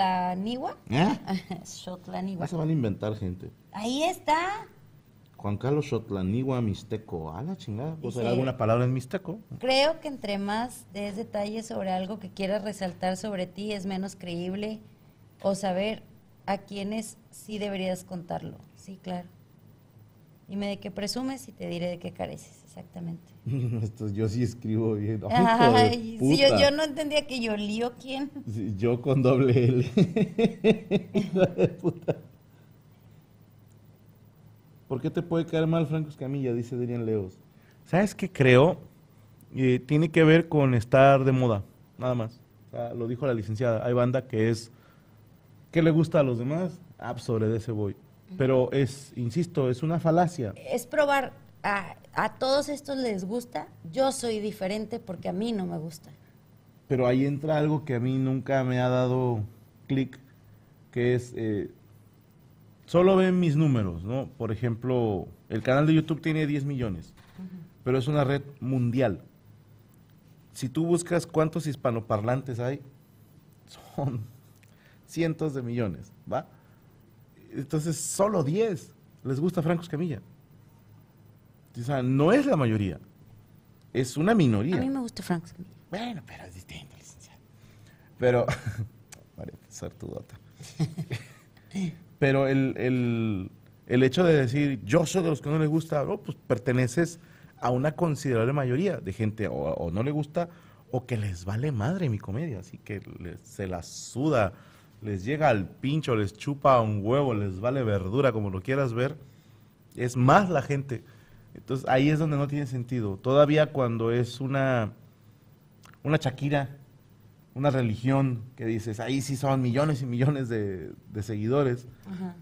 Xotlaniwa. ¿Eh? Xotlaniwa. Se van a inventar, gente. Ahí está. Juan Carlos Xotlaniwa Mixteco. A la chingada. ¿Vos Dice- alguna palabra en Mixteco? Creo que entre más des detalles sobre algo que quieras resaltar sobre ti es menos creíble o saber a quiénes sí deberías contarlo. Sí, claro. Dime de qué presumes y te diré de qué careces, exactamente. Esto yo sí escribo bien. Ay, hijo de Ay, sí, yo, puta. yo no entendía que yo lío quién. Sí, yo con doble L. Hijo de puta. ¿Por qué te puede caer mal Franco Escamilla? Dice Dirian Leos. ¿Sabes qué creo? Eh, tiene que ver con estar de moda, nada más. O sea, lo dijo la licenciada. Hay banda que es. ¿Qué le gusta a los demás? Ah, pues sobre de ese voy. Pero es, insisto, es una falacia. Es probar, a, a todos estos les gusta, yo soy diferente porque a mí no me gusta. Pero ahí entra algo que a mí nunca me ha dado clic, que es, eh, solo ven mis números, ¿no? Por ejemplo, el canal de YouTube tiene 10 millones, pero es una red mundial. Si tú buscas cuántos hispanoparlantes hay, son cientos de millones, ¿va? Entonces, solo 10 les gusta Franco Escamilla. O sea, no es la mayoría, es una minoría. A mí me gusta Frank. Bueno, pero es distinto, licenciado. Pero. Pero el, el, el hecho de decir, yo soy de los que no les gusta, no, pues perteneces a una considerable mayoría de gente o, o no le gusta o que les vale madre mi comedia, así que se la suda, les llega al pincho, les chupa un huevo, les vale verdura, como lo quieras ver. Es más la gente. Entonces ahí es donde no tiene sentido. Todavía cuando es una una Shakira, una religión que dices, ahí sí son millones y millones de, de seguidores,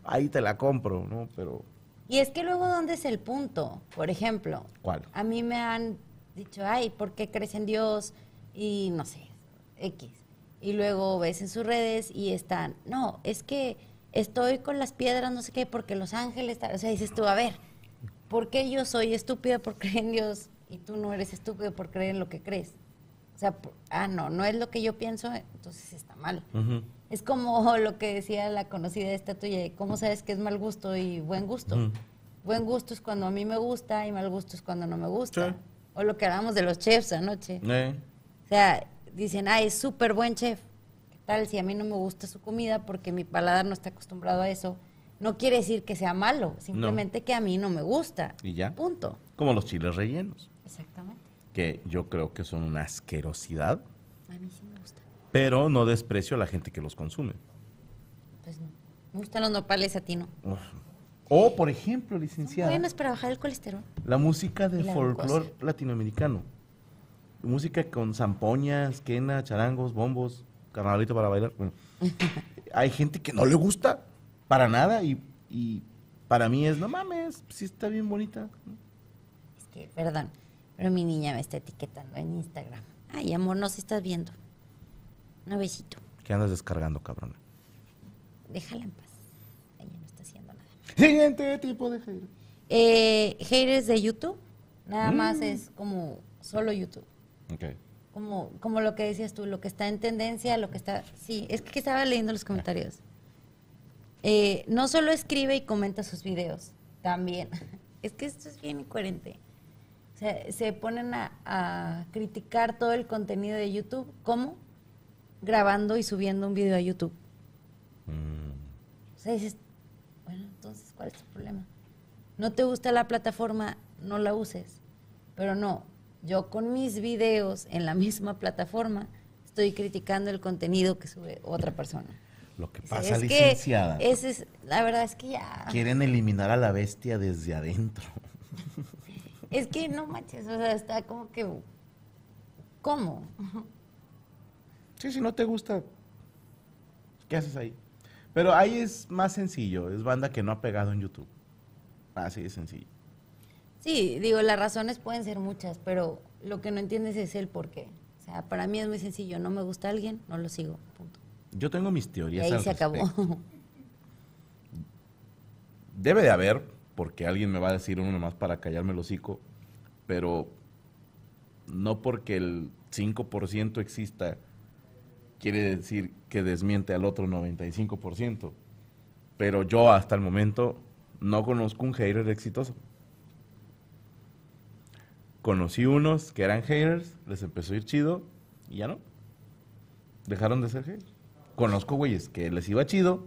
ahí te la compro, ¿no? Pero, Y es que luego, ¿dónde es el punto? Por ejemplo, ¿cuál? a mí me han dicho, ay, ¿por qué crees en Dios? Y no sé, X. Y luego ves en sus redes y están, no, es que estoy con las piedras, no sé qué, porque los ángeles, tal". o sea, dices tú, a ver, ¿por qué yo soy estúpida por creer en Dios y tú no eres estúpido por creer en lo que crees? O sea, por- ah, no, no es lo que yo pienso, entonces está mal. Es como lo que decía la conocida esta tuya, ¿cómo sabes que es mal gusto y buen gusto? Buen gusto es cuando a mí me gusta y mal gusto es cuando no me gusta. Sí. O lo que hablamos de los chefs anoche. Eh, O sea, dicen, ah, es súper buen chef. ¿Qué tal si a mí no me gusta su comida porque mi paladar no está acostumbrado a eso? No quiere decir que sea malo, simplemente que a mí no me gusta. ¿Y ya? Punto. como los chiles rellenos, Exactamente. que yo creo que son una asquerosidad, A mí sí me gusta. pero no desprecio a la gente que los consume. Pues no. Me gustan los nopales a ti, ¿no? Uf. O, por ejemplo, licenciada, buenas para bajar el colesterol. la música de Y la folclore latinoamericano. Música con zampoñas, quena, charangos, bombos, carnavalito para bailar. Bueno, hay gente que no le gusta para nada y, y para mí es, no mames, sí está bien bonita. Es que, perdón, pero mi niña me está etiquetando en Instagram. Ay, amor, no se estás viendo. Un besito. ¿Qué andas descargando, cabrón? Déjala en paz. Ella no está haciendo nada. Siguiente tipo de hater. Eh, haters de YouTube. Nada Mm. más es como solo YouTube. Ok. Como, como lo que decías tú, lo que está en tendencia, lo que está... Sí, es que estaba leyendo los comentarios. Eh, no solo escribe y comenta sus videos, también. Es que esto es bien incoherente. O sea, se ponen a, a criticar todo el contenido de YouTube. ¿Cómo? Grabando y subiendo un video a YouTube. Mm, O sea, dices, bueno, entonces, ¿cuál es tu problema? ¿No te gusta la plataforma? No la uses. Pero no, yo con mis videos en la misma plataforma estoy criticando el contenido que sube otra persona. Lo que pasa, es licenciada, Que ese es, la verdad es que ya. quieren eliminar a la bestia desde adentro. Es que no manches, o sea, está como que. ¿Cómo? Sí, si no te gusta, ¿qué haces ahí? Pero ahí es más sencillo, es banda que no ha pegado en YouTube. Así de sencillo. Sí, digo, las razones pueden ser muchas, pero lo que no entiendes es el por qué. O sea, para mí es muy sencillo. No me gusta alguien, no lo sigo. Punto. Yo tengo mis Y teorías. ahí al se acabó. respecto. Debe de haber, porque alguien me va a decir uno más para callarme el hocico, pero no porque el 5% exista, quiere decir que desmiente al otro 95%. Pero yo hasta el momento no conozco un hater exitoso. Conocí unos que eran haters, les empezó a ir chido y ya no. Dejaron de ser haters. Conozco güeyes que les iba chido,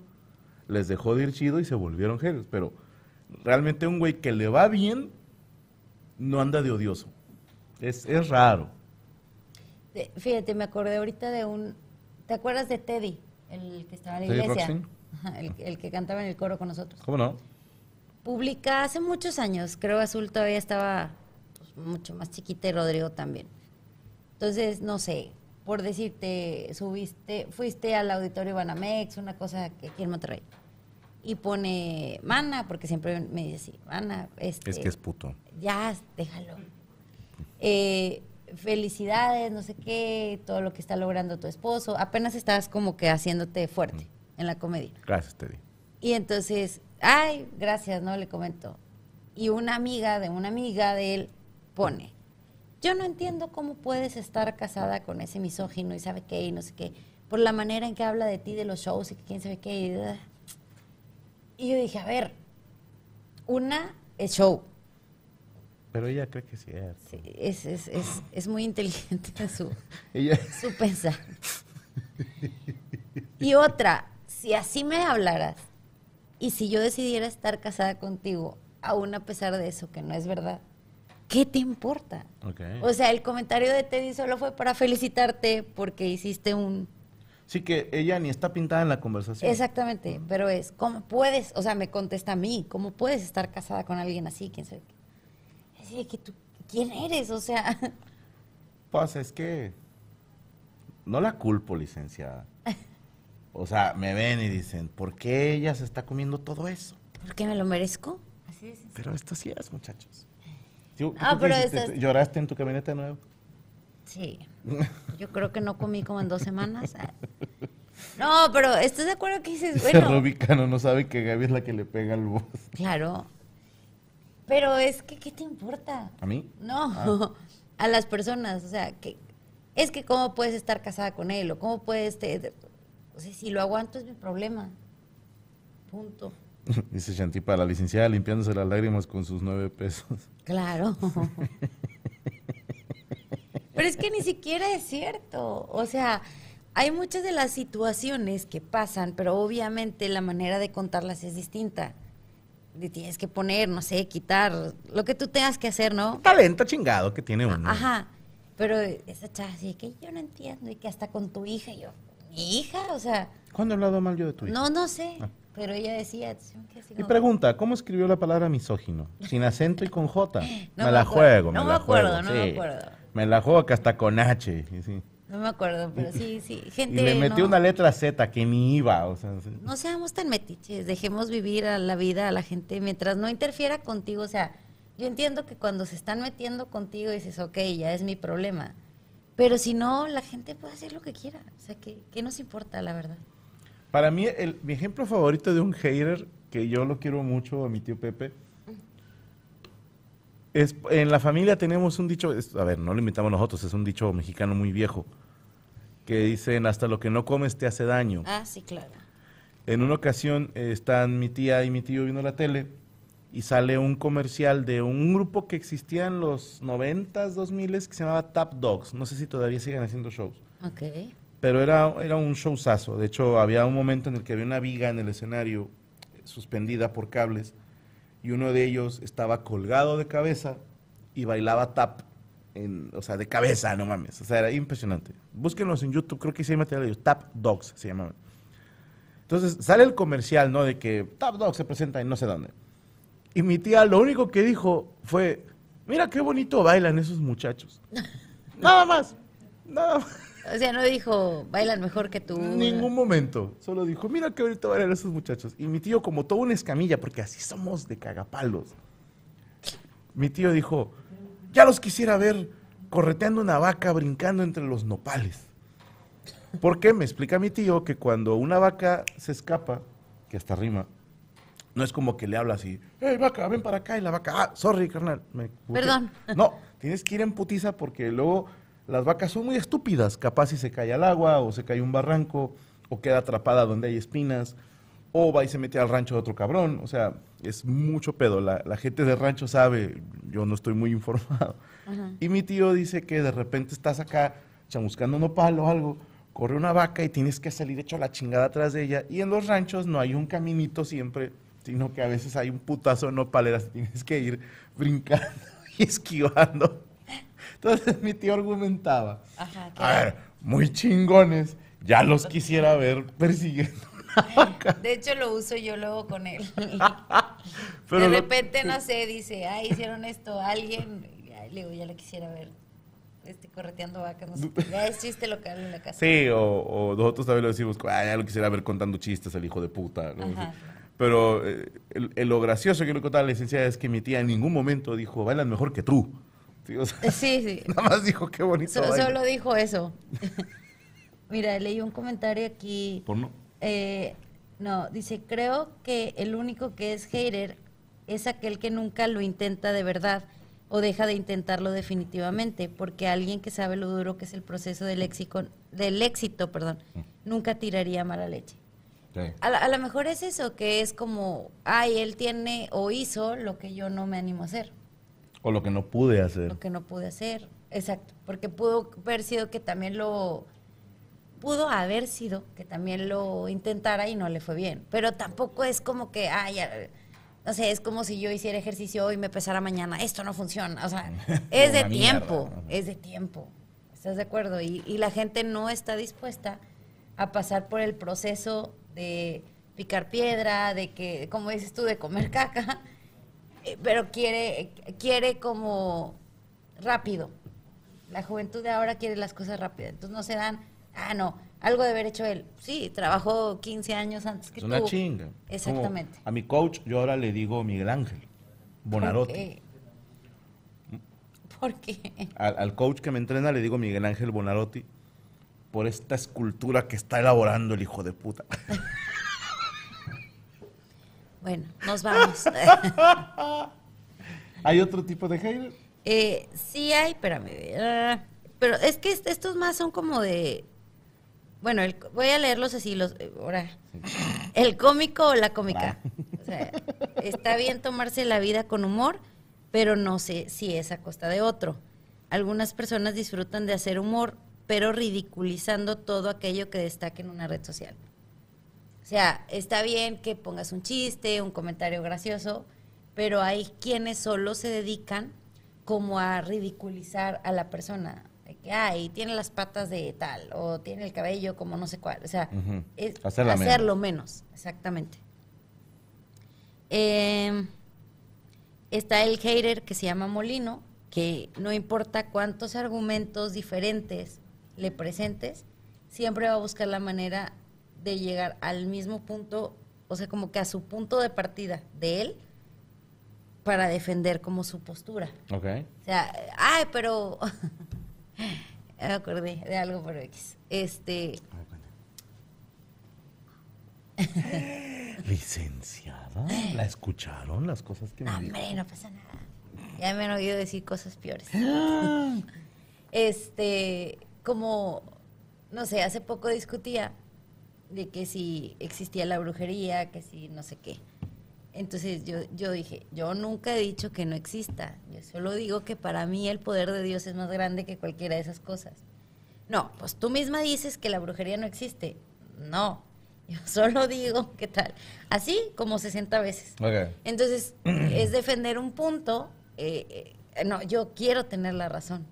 les dejó de ir chido y se volvieron haters. Pero realmente un güey que le va bien no anda de odioso. Es, es raro. Fíjate, me acordé ahorita de un... ¿Te acuerdas de Teddy? El que estaba en la ¿Teddy iglesia. El que cantaba en el coro con nosotros. ¿Cómo no? Publica hace muchos años, creo Azul todavía estaba pues, mucho más chiquita y Rodrigo también. Entonces, no sé, por decirte, subiste, fuiste al auditorio Banamex, una cosa que aquí en Monterrey, y pone Mana, porque siempre me dice así, Mana, este, Es que es puto. ya, déjalo. Eh, felicidades, no sé qué, todo lo que está logrando tu esposo. Apenas estás como que haciéndote fuerte en la comedia. Gracias, Teddy. Y entonces, ay, gracias, ¿no? Le comento. Y una amiga de una amiga de él pone, yo no entiendo cómo puedes estar casada con ese misógino y sabe qué y no sé qué, por la manera en que habla de ti, de los shows y que quién sabe qué. Y, ah". y yo dije, a ver, una es show, Pero ella cree que sí es. Sí, es, es, es, es muy inteligente su, Ella, su pensar. Y otra, si así me hablaras y si yo decidiera estar casada contigo, aún a pesar de eso, que no es verdad, ¿qué te importa? O sea, el comentario de Teddy solo fue para felicitarte porque hiciste un... Sí que ella ni está pintada en la conversación. Exactamente, pero es, ¿cómo puedes? O sea, me contesta a mí, ¿cómo puedes estar casada con alguien así? ¿Quién sabe qué? Así de que tú, ¿quién eres? O sea, Pues es que no la culpo, licenciada. O sea, me ven y dicen, ¿por qué ella se está comiendo todo eso? ¿por qué me lo merezco? Así es. Pero esto sí es, muchachos. ¿Tú, Ah, tú pero ¿Lloraste en tu camioneta nueva? Sí. Yo creo que no comí como en dos semanas. Ah. No, pero ¿estás de acuerdo que dices, Ese bueno, Rubicano no sabe que Gaby es la que le pega al voz. claro. Pero es que, ¿qué te importa? ¿A mí? No, a las personas, o sea, que es que cómo puedes estar casada con él o cómo puedes, te- o sea, si lo aguanto es mi problema. Punto. Dice Shanti para la licenciada limpiándose las lágrimas con sus nueve pesos. Claro. Pero es que ni siquiera es cierto. O sea, hay muchas de las situaciones que pasan, pero obviamente la manera de contarlas es distinta. Le tienes que poner, no sé, quitar, lo que tú tengas que hacer, ¿no? Talento chingado que tiene uno. Ajá. Pero esa chava así de que yo no entiendo y que hasta con tu hija, y yo, mi hija, o sea, ¿Cuándo he hablado mal yo de tu hija? no, no sé. Ah. Pero ella decía, que Y pregunta, ¿cómo escribió la palabra misógino? Sin acento y con J. No me, me la juego, no me la acuerdo, juego. no me acuerdo. Me la juego que hasta con H. y sí. no me acuerdo, pero sí, sí. Y Gente, le metió no- una letra Z que ni iba. O sea, sí. No seamos tan metiches, dejemos vivir a la vida a la gente mientras no interfiera contigo. O sea, yo entiendo que cuando se están metiendo contigo dices, ok, ya es mi problema. Pero si no, la gente puede hacer lo que quiera. O sea, ¿qué, qué nos importa, la verdad? Para mí, el, mi ejemplo favorito de un hater, que yo lo quiero mucho, a mi tío Pepe, es, en la familia tenemos un dicho, es- a ver, no lo inventamos nosotros, es un dicho mexicano muy viejo, que dicen, hasta lo que no comes te hace daño. Ah, sí, claro. En una ocasión eh, están mi tía y mi tío viendo la tele y sale un comercial de un grupo que existía en los 90s, 2000 que se llamaba Tap Dogs. No sé si todavía siguen haciendo shows. Ok. Pero era, era un showzazo. De hecho, había un momento en el que había una viga en el escenario eh, suspendida por cables y uno de ellos estaba colgado de cabeza y bailaba tap, en, o sea, de cabeza, no mames. O sea, era impresionante. Búsquenlos en YouTube, creo que sí hay material de ellos. Tap Dogs se llamaban. Entonces sale el comercial, ¿no? De que Tap Dogs se presenta en no sé dónde. Y mi tía lo único que dijo fue, mira qué bonito bailan esos muchachos. Nada más. Nada más. O sea, no dijo, bailan mejor que tú. Ningún momento. Solo dijo, mira qué bonito bailan esos muchachos. Y mi tío, como todo una escamilla, porque así somos de cagapalos. Mi tío dijo, ya los quisiera ver correteando una vaca, brincando entre los nopales. ¿Por qué? Me explica mi tío que cuando una vaca se escapa, que hasta rima, no es como que le habla así, hey vaca, ven para acá, y la vaca, ah, sorry, carnal. me equivoqué". Perdón. No, tienes que ir en putiza porque luego las vacas son muy estúpidas. Capaz si se cae al agua, o se cae un barranco, o queda atrapada donde hay espinas, o va y se mete al rancho de otro cabrón. O sea, es mucho pedo. La, la gente de rancho sabe, yo no estoy muy informado. Y mi tío dice que de repente estás acá chamuscando nopal o algo, corre una vaca y tienes que salir hecho la chingada atrás de ella. Y en los ranchos no hay un caminito siempre, sino que a veces hay un putazo de nopaleras, tienes que ir brincando y esquivando. Entonces mi tío argumentaba, Ajá, a ver, muy chingones, ya los quisiera ver persiguiendo vaca. De hecho, lo uso yo luego con él. Pero de repente, no sé, dice, ay, hicieron esto, alguien, ay, le digo, ya le quisiera ver, este, correteando vacas, no sé, ya es chiste local en la casa. Sí, o, o nosotros también lo decimos, "Ah, ya lo quisiera ver contando chistes el hijo de puta. Pero eh, el- el- lo gracioso que le contaba a la licenciada es que mi tía en ningún momento dijo, bailan mejor que tú. Sí, o sea, Sí, sí. nada más dijo, qué bonito So- bailan". solo dijo eso. Mira, leí un comentario aquí. Por no. Eh, no, dice, creo que el único que es hater es aquel que nunca lo intenta de verdad o deja de intentarlo definitivamente, porque alguien que sabe lo duro que es el proceso del éxito, del éxito, perdón, nunca tiraría mala leche. A, la- a lo mejor es eso, que es como, ay, él tiene o hizo lo que yo no me animo a hacer O lo que no pude hacer. lo que no pude hacer. Exacto, porque pudo haber sido que también lo pudo haber sido que también lo intentara y no le fue bien, pero tampoco es como que ay, no sé, es como si yo hiciera ejercicio hoy y me pesara mañana, esto no funciona, o sea, es de mierda. tiempo, es de tiempo. ¿Estás de acuerdo? Y, y la gente no está dispuesta a pasar por el proceso de picar piedra, de que, como dices tú, de comer caca, pero quiere, quiere como rápido. La juventud de ahora quiere las cosas rápidas. Entonces no se dan, ah, no, algo de haber hecho él. Sí, trabajó 15 años antes que Es tú. una chinga. Exactamente. Como a mi coach yo ahora le digo Miguel Ángel. Bonarotti. ¿Por qué? ¿Por qué? Al, al coach que me entrena le digo Miguel Ángel Bonarotti por esta escultura que está elaborando el hijo de puta. Bueno, nos vamos. ¿Hay otro tipo de hater? Eh, sí hay, espérame. ah, Pero es que est- estos más son como de... Bueno, el- voy a leerlos así, los, eh, ahora. El cómico o la cómica. O sea, está bien tomarse la vida con humor, pero no sé si es a costa de otro. Algunas personas disfrutan de hacer humor, pero ridiculizando todo aquello que destaque en una red social. O sea, está bien que pongas un chiste, un comentario gracioso, pero hay quienes solo se dedican como a ridiculizar a la persona. De que, ay, tiene las patas de tal, o tiene el cabello como no sé cuál. O sea, es Hacerla menos. hacerlo menos. exactamente. Eh, está el hater que se llama Molino, que no importa cuántos argumentos diferentes le presentes, siempre va a buscar la manera de llegar al mismo punto, o sea, como que a su punto de partida de él, para defender como su postura. Ok. O sea, ay, pero me acordé de algo por X. Este, Licenciada, ¿la escucharon las cosas que me dijo? hombre, no pasa nada. Ya me han oído decir cosas peores. este, como, no sé, hace poco discutía de que si existía la brujería, que si no sé qué. Entonces yo, yo dije, yo nunca he dicho que no exista. Yo solo digo que para mí el poder de Dios es más grande que cualquiera de esas cosas. No, pues tú misma dices que la brujería no existe. No, yo solo digo que tal. Así como 60 veces. Entonces, es defender un punto. eh, eh, No, yo quiero tener la razón.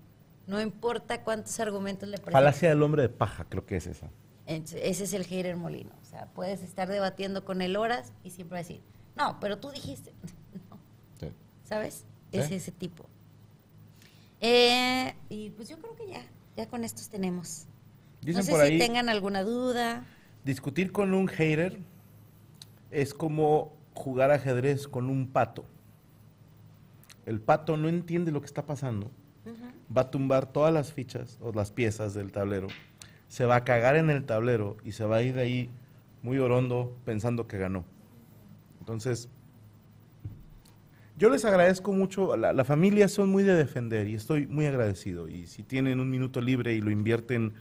No importa cuántos argumentos le presentes. Falacia del hombre de paja, creo que es esa. Ese es el hater molino. O sea, puedes estar debatiendo con él horas y siempre va a decir, no, pero tú dijiste. No, ¿Sabes? Es Sí. ese tipo. Eh, y pues yo creo que ya, ya con estos tenemos. Dicen no sé por si ahí, tengan alguna duda. discutir con un hater es como jugar ajedrez con un pato. El pato no entiende lo que está pasando. Va a tumbar todas las fichas o las piezas del tablero. Se va a cagar en el tablero y se va a ir de ahí muy orondo pensando que ganó. Entonces, yo les agradezco mucho. La, la familia son muy de defender y estoy muy agradecido. Y si tienen un minuto libre y lo invierten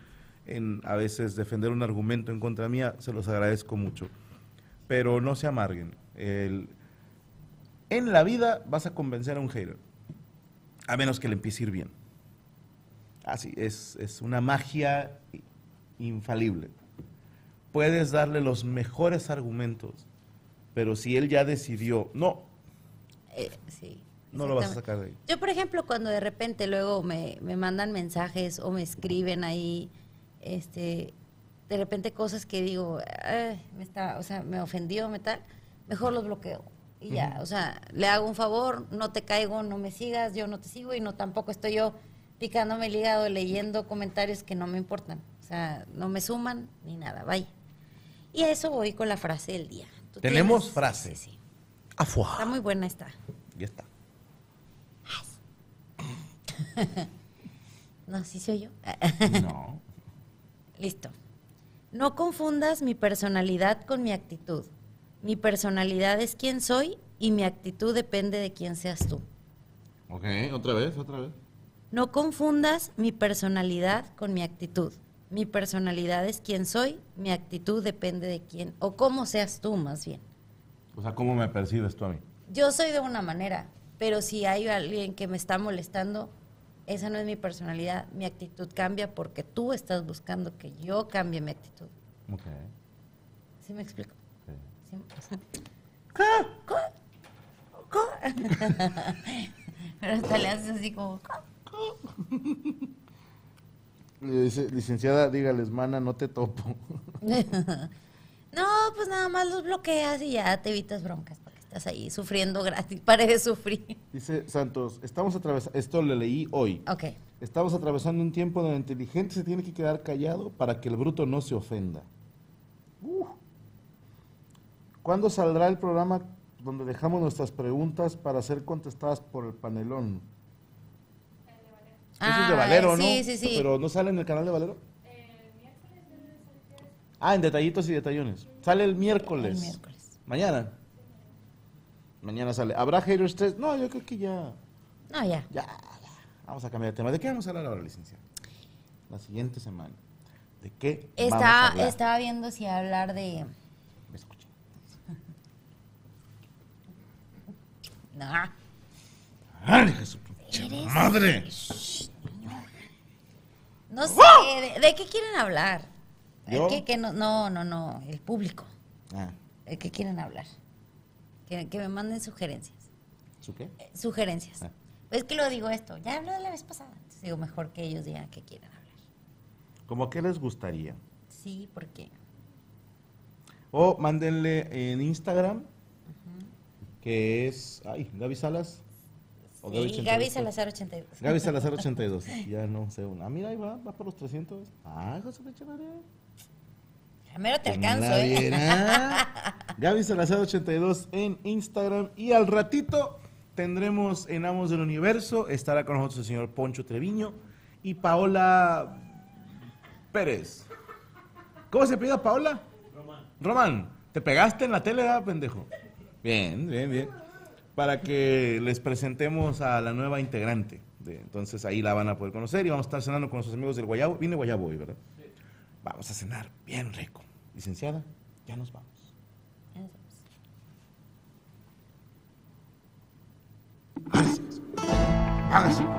en a veces defender un argumento en contra mía, se los agradezco mucho. Pero no se amarguen. El- en la vida vas a convencer a un hater, a menos que le empiece a ir bien. Así, es, es una magia infalible. Puedes darle los mejores argumentos, pero si él ya decidió, no, Eh, sí. no lo vas a sacar de ahí. Yo, por ejemplo, cuando de repente luego me, me mandan mensajes o me escriben ahí, este, de repente cosas que digo, "Ay, me está, o sea, me ofendió, me tal, mejor los bloqueo. Y ya, o sea, le hago un favor, no te caigo, no me sigas, yo no te sigo y no tampoco estoy yo picándome el hígado leyendo comentarios que no me importan. O sea, no me suman ni nada, vaya. Y a eso voy con la frase del día. ¿Tú Tenemos tienes? frase. Sí, sí. Está muy buena esta. Ya está. No, sí soy yo. No. Listo. No confundas mi personalidad con mi actitud. Mi personalidad es quien soy y mi actitud depende de quién seas tú. Ok, otra vez, otra vez. No confundas mi personalidad con mi actitud. Mi personalidad es quien soy, mi actitud depende de quién, o cómo seas tú más bien. O sea, ¿cómo me percibes tú a mí? Yo soy de una manera, pero si hay alguien que me está molestando, esa no es mi personalidad. Mi actitud cambia porque tú estás buscando que yo cambie mi actitud. Ok. ¿Sí me explico? sí. Sí. ¿Qué? Pero hasta le haces así como... Le dice, licenciada, dígales, mana, no te topo. No, pues nada más los bloqueas y ya te evitas broncas porque estás ahí sufriendo gratis, pare de sufrir. Dice Santos, estamos atravesando, esto lo leí hoy. Ok. Estamos atravesando un tiempo donde el inteligente se tiene que quedar callado para que el bruto no se ofenda. Uh. ¿Cuándo saldrá el programa donde dejamos nuestras preguntas para ser contestadas por el panelón? Eso es de Ah, Valero, ¿no? sí, sí, sí. Pero ¿no sale en el canal de Valero? Ah, en detallitos y detallones. Sale el miércoles. El miércoles. Mañana. Mañana sale. ¿Habrá haters 3? No, yo creo que ya. No, ya. Ya, ya. Vamos a cambiar de tema. ¿De qué vamos a hablar ahora, licenciada? La siguiente semana. ¿De qué vamos a Estaba, hablar? estaba viendo si hablar de... Me escuchan. No. ¡Ay, hija madre! No sé, ¿de, de qué quieren hablar? ¿Yo? ¿Qué- qué no, no, no, no, el público. Ah, ¿De qué quieren hablar? Que, que me manden sugerencias. ¿su qué? Eh, Sugerencias. Ah. Es que lo digo esto, ya hablé de la vez pasada. Entonces digo, mejor que ellos digan que quieren hablar. ¿Cómo que les gustaría? Sí, porque O mándenle en Instagram, que es. Ay, Gaby Salas. O sí, 82. Gaby Salazar 82. Gaby Salazar 82. Ya no sé. una. Ah, mira, ahí va, va por los 300. Ah, pinche madre. Primero te alcanzo, ¿eh? Gaby Salazar 82 en Instagram. Y al ratito tendremos en Amos del Universo. Estará con nosotros el señor Poncho Treviño y Paola Pérez. ¿Cómo se pide Paola? Román. Román, ¿te pegaste en la tele, ah, pendejo? Bien, bien, bien. Para que les presentemos a la nueva integrante. de- entonces ahí la van a poder conocer y vamos a estar cenando con nuestros amigos del Guayabo. Viene Guayabo hoy, ¿verdad? Vamos a cenar bien rico. Licenciada, ya nos vamos. Gracias. Hágase.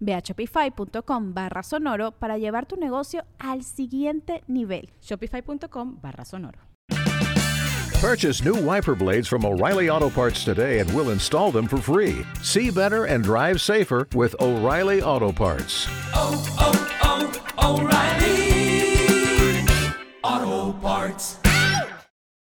Ve a shopify.com barra sonoro para llevar tu negocio al siguiente nivel. Shopify.com barra sonoro. Purchase new wiper blades from O'Reilly Auto Parts today and we'll install them for free. See better and drive safer with O'Reilly Auto Parts. oh, oh, O'Reilly Auto Parts.